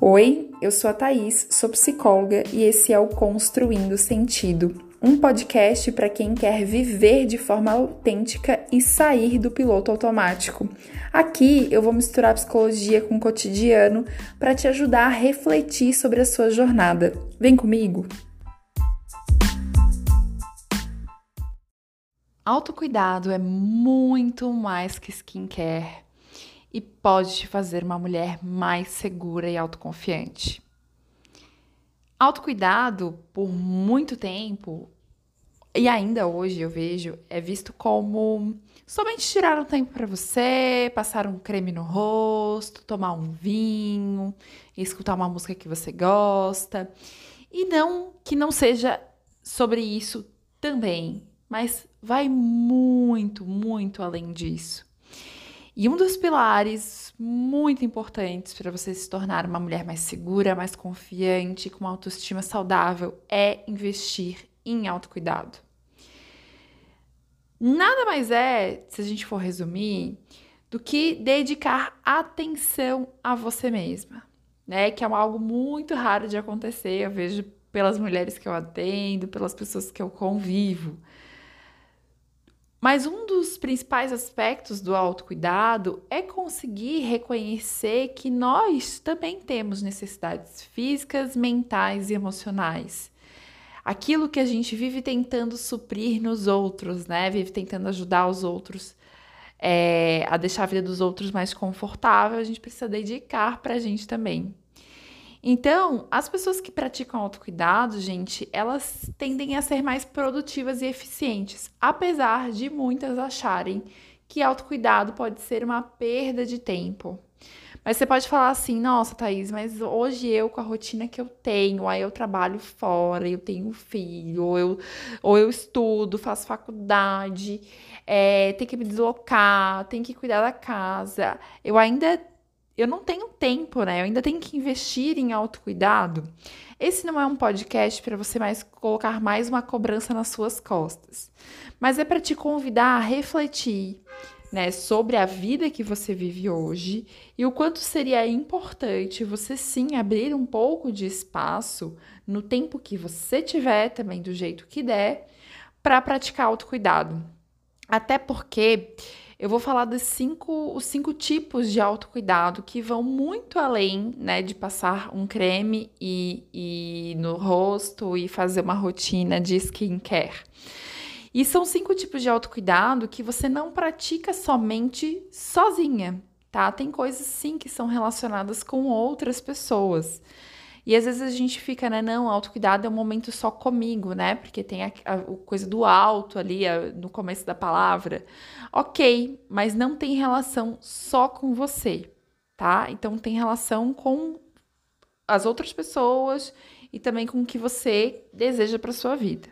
Oi, eu sou a Thaís, sou psicóloga e esse é o Construindo Sentido, um podcast para quem quer viver de forma autêntica e sair do piloto automático. Aqui eu vou misturar psicologia com o cotidiano para te ajudar a refletir sobre a sua jornada. Vem comigo! Autocuidado é muito mais que skincare e pode te fazer uma mulher mais segura e autoconfiante. Autocuidado, por muito tempo, e ainda hoje eu vejo, é visto como somente tirar um tempo para você, passar um creme no rosto, tomar um vinho, escutar uma música que você gosta. E não que não seja sobre isso também, mas vai muito, muito além disso. E um dos pilares muito importantes para você se tornar uma mulher mais segura, mais confiante, com uma autoestima saudável é investir em autocuidado. Nada mais é, se a gente for resumir, do que dedicar atenção a você mesma, né? Que é algo muito raro de acontecer, eu vejo pelas mulheres que eu atendo, pelas pessoas que eu convivo. Mas um dos principais aspectos do autocuidado é conseguir reconhecer que nós também temos necessidades físicas, mentais e emocionais. Aquilo que a gente vive tentando suprir nos outros, né? Vive tentando ajudar os outros é, a deixar a vida dos outros mais confortável, a gente precisa dedicar para a gente também. Então, as pessoas que praticam autocuidado, gente, elas tendem a ser mais produtivas e eficientes, apesar de muitas acharem que autocuidado pode ser uma perda de tempo. Mas você pode falar assim, nossa, Thaís, mas hoje eu, com a rotina que eu tenho, aí eu trabalho fora, eu tenho filho, ou eu, ou eu estudo, faço faculdade, é, tenho que me deslocar, tenho que cuidar da casa. Eu ainda eu não tenho tempo, né? Eu ainda tenho que investir em autocuidado. Esse não é um podcast para você mais colocar mais uma cobrança nas suas costas, mas é para te convidar a refletir, né, sobre a vida que você vive hoje e o quanto seria importante você sim abrir um pouco de espaço no tempo que você tiver, também do jeito que der, para praticar autocuidado. Até porque eu vou falar dos cinco, os cinco tipos de autocuidado que vão muito além, né, de passar um creme e, e no rosto e fazer uma rotina de skincare. E são cinco tipos de autocuidado que você não pratica somente sozinha, tá? Tem coisas sim que são relacionadas com outras pessoas. E às vezes a gente fica, né? Não, autocuidado é um momento só comigo, né? Porque tem a, a, a coisa do alto ali a, no começo da palavra. Ok, mas não tem relação só com você, tá? Então tem relação com as outras pessoas e também com o que você deseja para sua vida.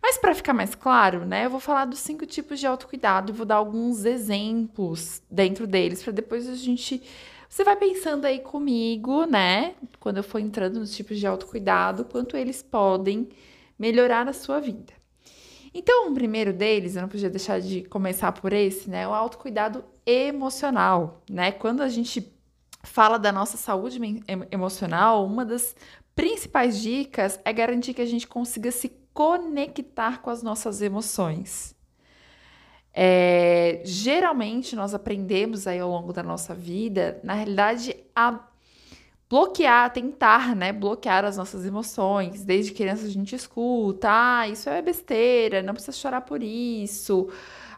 Mas para ficar mais claro, né, eu vou falar dos cinco tipos de autocuidado e vou dar alguns exemplos dentro deles para depois a gente você vai pensando aí comigo, né? Quando eu for entrando nos tipos de autocuidado, quanto eles podem melhorar a sua vida. Então, o primeiro deles, eu não podia deixar de começar por esse, né? O autocuidado emocional, né? Quando a gente fala da nossa saúde emocional, uma das principais dicas é garantir que a gente consiga se conectar com as nossas emoções. É, geralmente nós aprendemos aí ao longo da nossa vida, na realidade, a bloquear, tentar, né, bloquear as nossas emoções. Desde criança a gente escuta, ah, isso é besteira, não precisa chorar por isso.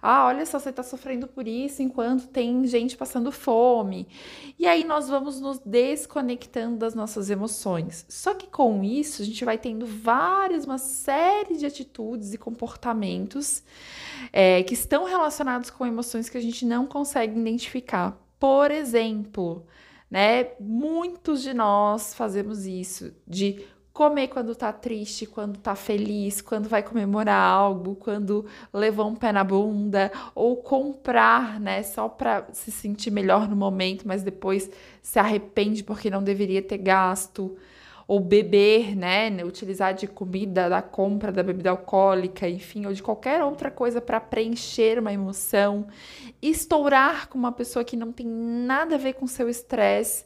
Ah, olha só, você está sofrendo por isso enquanto tem gente passando fome. E aí nós vamos nos desconectando das nossas emoções. Só que com isso a gente vai tendo várias, uma série de atitudes e comportamentos é, que estão relacionados com emoções que a gente não consegue identificar. Por exemplo, né? Muitos de nós fazemos isso de comer quando tá triste, quando tá feliz, quando vai comemorar algo, quando levou um pé na bunda, ou comprar, né, só para se sentir melhor no momento, mas depois se arrepende porque não deveria ter gasto, ou beber, né, utilizar de comida, da compra da bebida alcoólica, enfim, ou de qualquer outra coisa para preencher uma emoção, estourar com uma pessoa que não tem nada a ver com seu estresse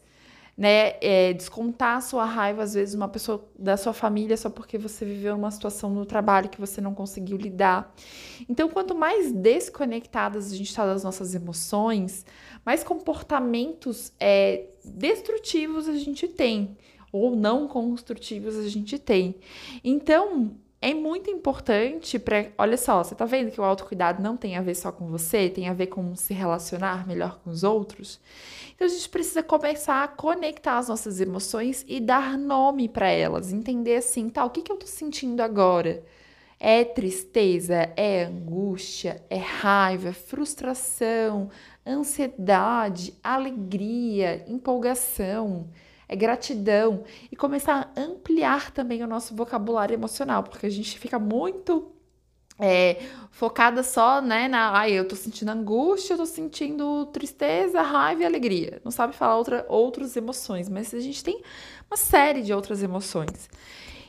né? É, descontar a sua raiva, às vezes, uma pessoa da sua família só porque você viveu uma situação no trabalho que você não conseguiu lidar. Então, quanto mais desconectadas a gente está das nossas emoções, mais comportamentos é, destrutivos a gente tem, ou não construtivos a gente tem. Então, é muito importante para. Olha só, você tá vendo que o autocuidado não tem a ver só com você, tem a ver com se relacionar melhor com os outros? Então a gente precisa começar a conectar as nossas emoções e dar nome para elas, entender assim, tá, o que, que eu tô sentindo agora? É tristeza, é angústia, é raiva, é frustração, ansiedade, alegria, empolgação é gratidão e começar a ampliar também o nosso vocabulário emocional, porque a gente fica muito é, focada só, né, na, ai, eu tô sentindo angústia, eu tô sentindo tristeza, raiva e alegria. Não sabe falar outra, outras emoções, mas a gente tem uma série de outras emoções.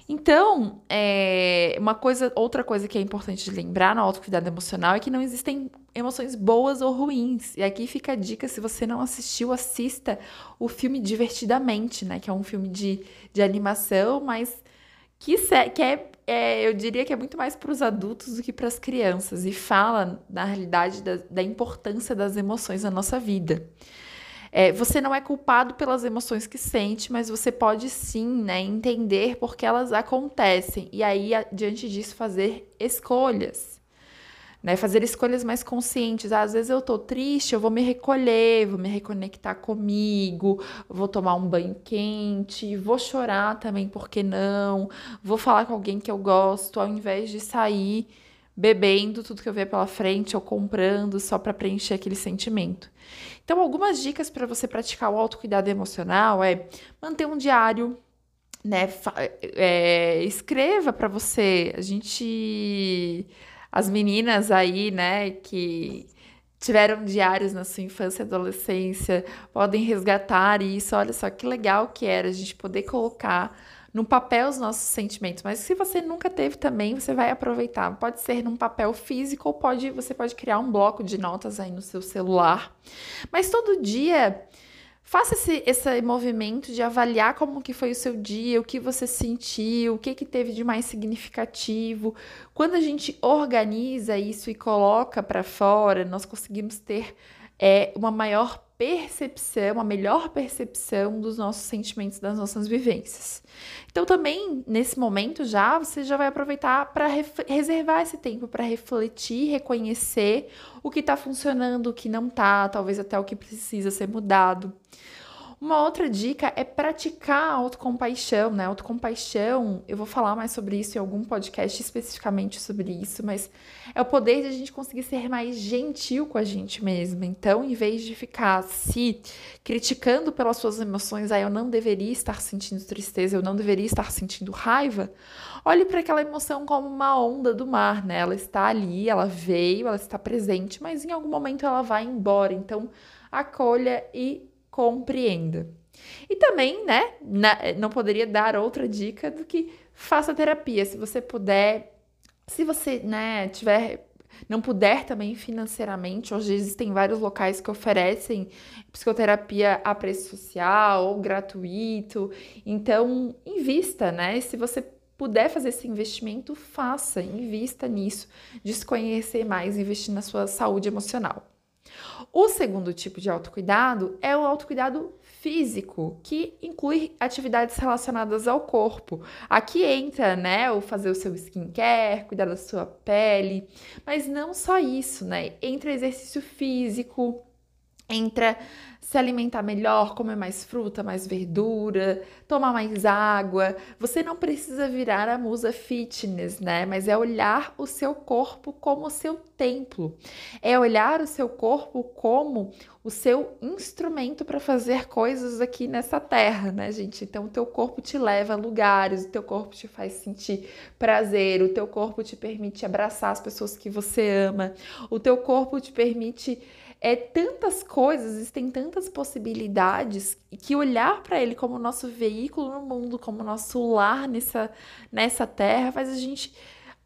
Então, é, uma coisa, outra coisa que é importante de lembrar no autocuidado emocional é que não existem emoções boas ou ruins. E aqui fica a dica, se você não assistiu, assista o filme Divertidamente, né? Que é um filme de, de animação, mas que, que é, é, eu diria que é muito mais para os adultos do que para as crianças. E fala, na realidade, da, da importância das emoções na nossa vida. É, você não é culpado pelas emoções que sente, mas você pode sim né, entender porque elas acontecem. E aí, diante disso, fazer escolhas. Né, fazer escolhas mais conscientes. às vezes eu tô triste, eu vou me recolher, vou me reconectar comigo, vou tomar um banho quente, vou chorar também, por que não? Vou falar com alguém que eu gosto, ao invés de sair bebendo tudo que eu ver pela frente ou comprando só para preencher aquele sentimento. Então, algumas dicas para você praticar o autocuidado emocional é manter um diário, né? É, escreva para você. A gente. As meninas aí, né, que tiveram diários na sua infância e adolescência, podem resgatar isso. Olha só que legal que era a gente poder colocar no papel os nossos sentimentos. Mas se você nunca teve também, você vai aproveitar. Pode ser num papel físico ou pode, você pode criar um bloco de notas aí no seu celular. Mas todo dia Faça esse, esse movimento de avaliar como que foi o seu dia, o que você sentiu, o que, que teve de mais significativo. Quando a gente organiza isso e coloca para fora, nós conseguimos ter é, uma maior percepção, uma melhor percepção dos nossos sentimentos, das nossas vivências. Então, também nesse momento já, você já vai aproveitar para reservar esse tempo para refletir, reconhecer o que está funcionando, o que não está, talvez até o que precisa ser mudado. Uma outra dica é praticar a autocompaixão, né? Autocompaixão, eu vou falar mais sobre isso em algum podcast especificamente sobre isso, mas é o poder de a gente conseguir ser mais gentil com a gente mesma. Então, em vez de ficar se criticando pelas suas emoções, ah, eu não deveria estar sentindo tristeza, eu não deveria estar sentindo raiva, olhe para aquela emoção como uma onda do mar, né? Ela está ali, ela veio, ela está presente, mas em algum momento ela vai embora. Então, acolha e compreenda. E também, né, não poderia dar outra dica do que faça terapia. Se você puder, se você, né, tiver não puder também financeiramente, hoje existem vários locais que oferecem psicoterapia a preço social ou gratuito. Então, invista, né? Se você puder fazer esse investimento, faça, invista nisso, desconhecer mais, investir na sua saúde emocional. O segundo tipo de autocuidado é o autocuidado físico, que inclui atividades relacionadas ao corpo. Aqui entra, né, o fazer o seu skincare, cuidar da sua pele, mas não só isso, né? Entra exercício físico, entra se alimentar melhor, comer mais fruta, mais verdura, tomar mais água. Você não precisa virar a musa fitness, né? Mas é olhar o seu corpo como o seu templo. É olhar o seu corpo como o seu instrumento para fazer coisas aqui nessa terra, né, gente? Então, o teu corpo te leva a lugares, o teu corpo te faz sentir prazer, o teu corpo te permite abraçar as pessoas que você ama, o teu corpo te permite é tantas coisas, existem tantas possibilidades que olhar para ele como nosso veículo no mundo, como nosso lar nessa, nessa terra, faz a gente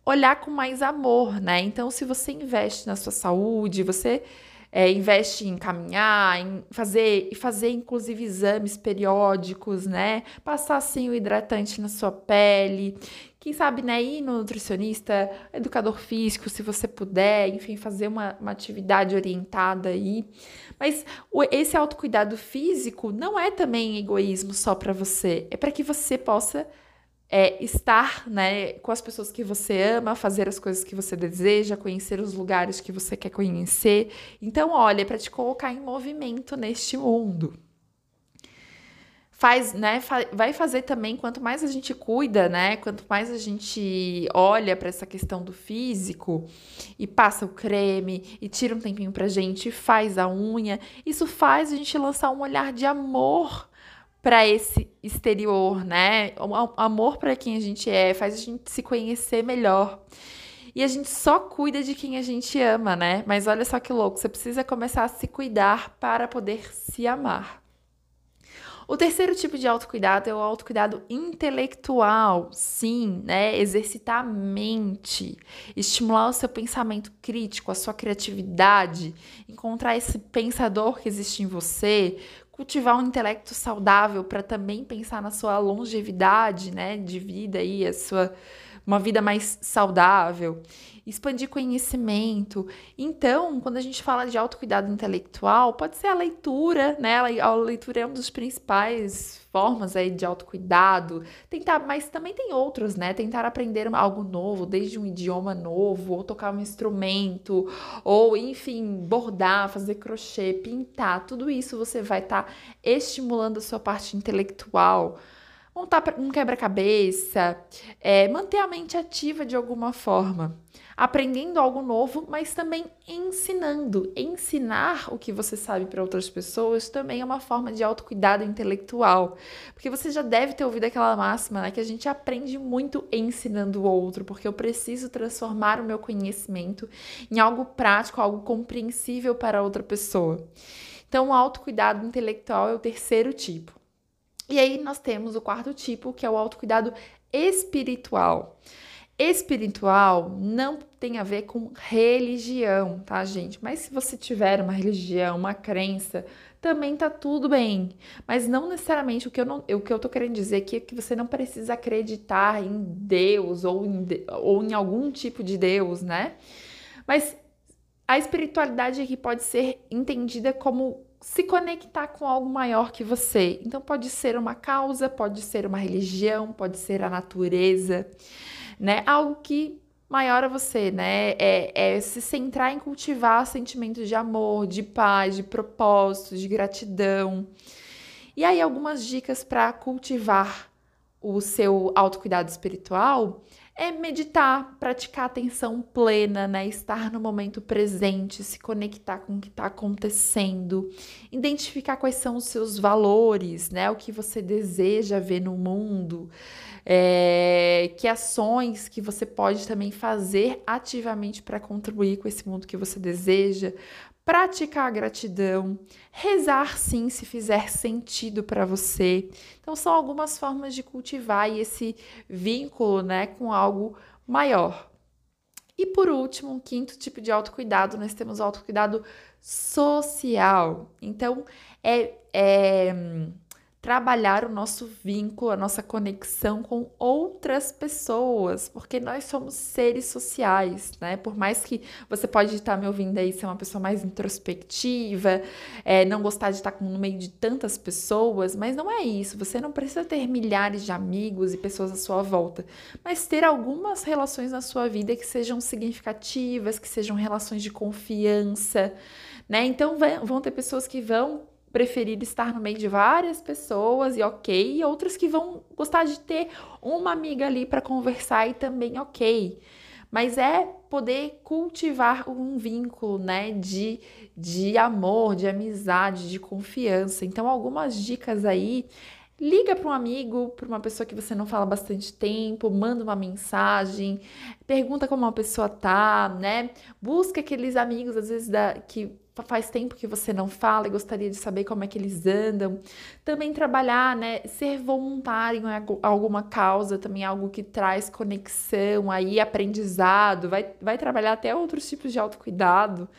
olhar com mais amor, né? Então, se você investe na sua saúde, você é, investe em caminhar, em fazer, fazer inclusive exames periódicos, né? Passar assim o hidratante na sua pele. Quem sabe, né, ir no nutricionista, educador físico, se você puder, enfim, fazer uma, uma atividade orientada aí. Mas o, esse autocuidado físico não é também egoísmo só para você, é para que você possa é, estar né, com as pessoas que você ama, fazer as coisas que você deseja, conhecer os lugares que você quer conhecer. Então, olha, é para te colocar em movimento neste mundo. Faz, né, vai fazer também, quanto mais a gente cuida, né, quanto mais a gente olha para essa questão do físico e passa o creme e tira um tempinho pra gente, faz a unha, isso faz a gente lançar um olhar de amor para esse exterior, né? Amor para quem a gente é, faz a gente se conhecer melhor. E a gente só cuida de quem a gente ama, né? Mas olha só que louco, você precisa começar a se cuidar para poder se amar. O terceiro tipo de autocuidado é o autocuidado intelectual. Sim, né? Exercitar a mente, estimular o seu pensamento crítico, a sua criatividade, encontrar esse pensador que existe em você, cultivar um intelecto saudável para também pensar na sua longevidade, né, de vida aí, a sua uma vida mais saudável, expandir conhecimento. Então, quando a gente fala de autocuidado intelectual, pode ser a leitura, né? A leitura é uma das principais formas aí de autocuidado. Tentar, mas também tem outros, né? Tentar aprender algo novo, desde um idioma novo, ou tocar um instrumento, ou enfim, bordar, fazer crochê, pintar, tudo isso você vai estar tá estimulando a sua parte intelectual montar um quebra-cabeça, é, manter a mente ativa de alguma forma, aprendendo algo novo, mas também ensinando. Ensinar o que você sabe para outras pessoas também é uma forma de autocuidado intelectual, porque você já deve ter ouvido aquela máxima, né, que a gente aprende muito ensinando o outro, porque eu preciso transformar o meu conhecimento em algo prático, algo compreensível para outra pessoa. Então, o autocuidado intelectual é o terceiro tipo. E aí nós temos o quarto tipo, que é o autocuidado espiritual. Espiritual não tem a ver com religião, tá, gente? Mas se você tiver uma religião, uma crença, também tá tudo bem. Mas não necessariamente o que eu, não, o que eu tô querendo dizer aqui é que você não precisa acreditar em Deus ou em, ou em algum tipo de Deus, né? Mas a espiritualidade aqui pode ser entendida como se conectar com algo maior que você. Então, pode ser uma causa, pode ser uma religião, pode ser a natureza, né? Algo que maior a você, né? É, é se centrar em cultivar sentimentos de amor, de paz, de propósito, de gratidão. E aí, algumas dicas para cultivar o seu autocuidado espiritual é meditar, praticar atenção plena, né? Estar no momento presente, se conectar com o que está acontecendo, identificar quais são os seus valores, né? O que você deseja ver no mundo, é, que ações que você pode também fazer ativamente para contribuir com esse mundo que você deseja, praticar a gratidão, rezar sim se fizer sentido para você. Então são algumas formas de cultivar esse vínculo, né, com algo maior. E por último, um quinto tipo de autocuidado, nós temos o autocuidado social. Então é, é trabalhar o nosso vínculo, a nossa conexão com outras pessoas, porque nós somos seres sociais, né? Por mais que você pode estar me ouvindo aí ser uma pessoa mais introspectiva, é, não gostar de estar no meio de tantas pessoas, mas não é isso. Você não precisa ter milhares de amigos e pessoas à sua volta, mas ter algumas relações na sua vida que sejam significativas, que sejam relações de confiança, né? Então vão ter pessoas que vão preferir estar no meio de várias pessoas e ok, e outras que vão gostar de ter uma amiga ali para conversar e também ok. Mas é poder cultivar um vínculo, né, de, de amor, de amizade, de confiança. Então, algumas dicas aí Liga para um amigo, para uma pessoa que você não fala bastante tempo, manda uma mensagem, pergunta como uma pessoa tá, né? Busca aqueles amigos, às vezes, da, que faz tempo que você não fala e gostaria de saber como é que eles andam. Também trabalhar, né? Ser voluntário em alguma causa, também é algo que traz conexão aí, aprendizado, vai, vai trabalhar até outros tipos de autocuidado.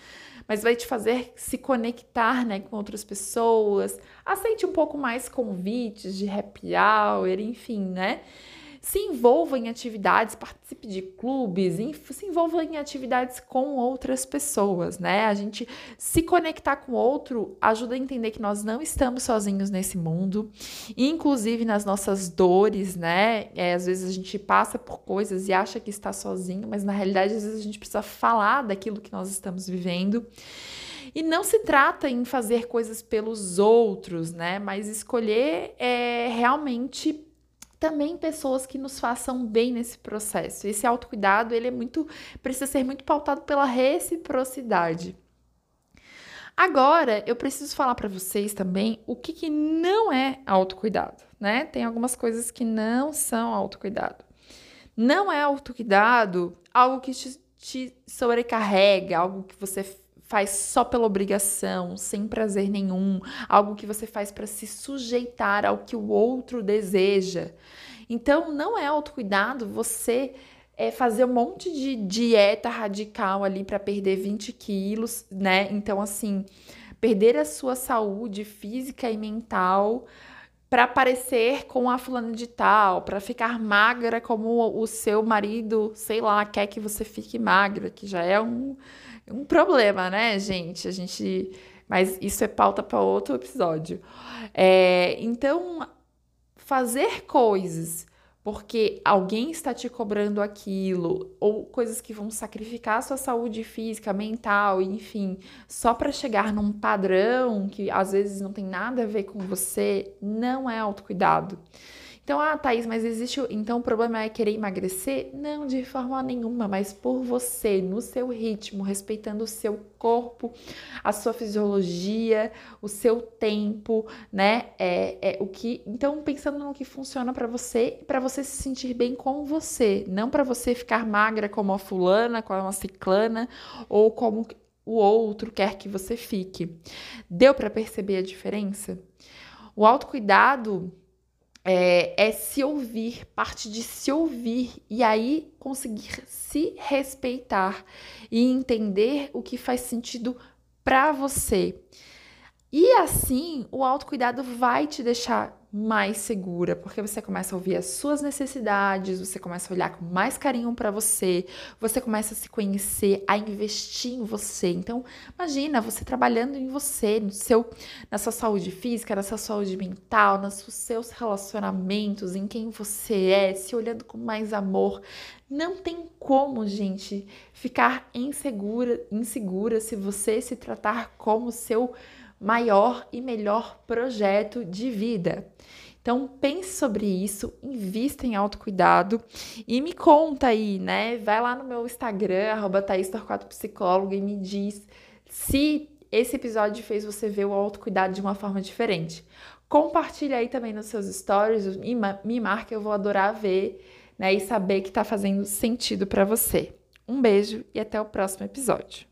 mas vai te fazer se conectar, né, com outras pessoas. Aceite um pouco mais convites de happy hour, enfim, né? Se envolva em atividades, participe de clubes, se envolva em atividades com outras pessoas, né? A gente se conectar com outro ajuda a entender que nós não estamos sozinhos nesse mundo, inclusive nas nossas dores, né? É, às vezes a gente passa por coisas e acha que está sozinho, mas na realidade às vezes a gente precisa falar daquilo que nós estamos vivendo. E não se trata em fazer coisas pelos outros, né? Mas escolher é realmente também pessoas que nos façam bem nesse processo. Esse autocuidado, ele é muito precisa ser muito pautado pela reciprocidade. Agora, eu preciso falar para vocês também o que, que não é autocuidado, né? Tem algumas coisas que não são autocuidado. Não é autocuidado algo que te, te sobrecarrega, algo que você faz só pela obrigação, sem prazer nenhum, algo que você faz para se sujeitar ao que o outro deseja. Então, não é autocuidado você é, fazer um monte de dieta radical ali para perder 20 quilos, né? Então, assim, perder a sua saúde física e mental para parecer com a fulana de tal, para ficar magra como o seu marido, sei lá, quer que você fique magra, que já é um um problema, né, gente? A gente. Mas isso é pauta para outro episódio. É, então, fazer coisas porque alguém está te cobrando aquilo, ou coisas que vão sacrificar a sua saúde física, mental, enfim, só para chegar num padrão que às vezes não tem nada a ver com você, não é autocuidado. Então, ah, Thaís, mas existe. Então o problema é querer emagrecer? Não, de forma nenhuma, mas por você, no seu ritmo, respeitando o seu corpo, a sua fisiologia, o seu tempo, né? É, é o que. Então, pensando no que funciona para você, para você se sentir bem com você, não para você ficar magra como a fulana, como a ciclana, ou como o outro quer que você fique. Deu para perceber a diferença? O autocuidado é, é, se ouvir, parte de se ouvir e aí conseguir se respeitar e entender o que faz sentido para você. E assim, o autocuidado vai te deixar mais segura, porque você começa a ouvir as suas necessidades, você começa a olhar com mais carinho para você, você começa a se conhecer, a investir em você. Então, imagina você trabalhando em você, no seu, na sua saúde física, na sua saúde mental, nos seus relacionamentos, em quem você é, se olhando com mais amor. Não tem como, gente, ficar insegura, insegura se você se tratar como seu maior e melhor projeto de vida. Então pense sobre isso, invista em autocuidado e me conta aí, né? Vai lá no meu Instagram, arroba Psicóloga e me diz se esse episódio fez você ver o autocuidado de uma forma diferente. Compartilha aí também nos seus stories, me marca, eu vou adorar ver né, e saber que está fazendo sentido para você. Um beijo e até o próximo episódio.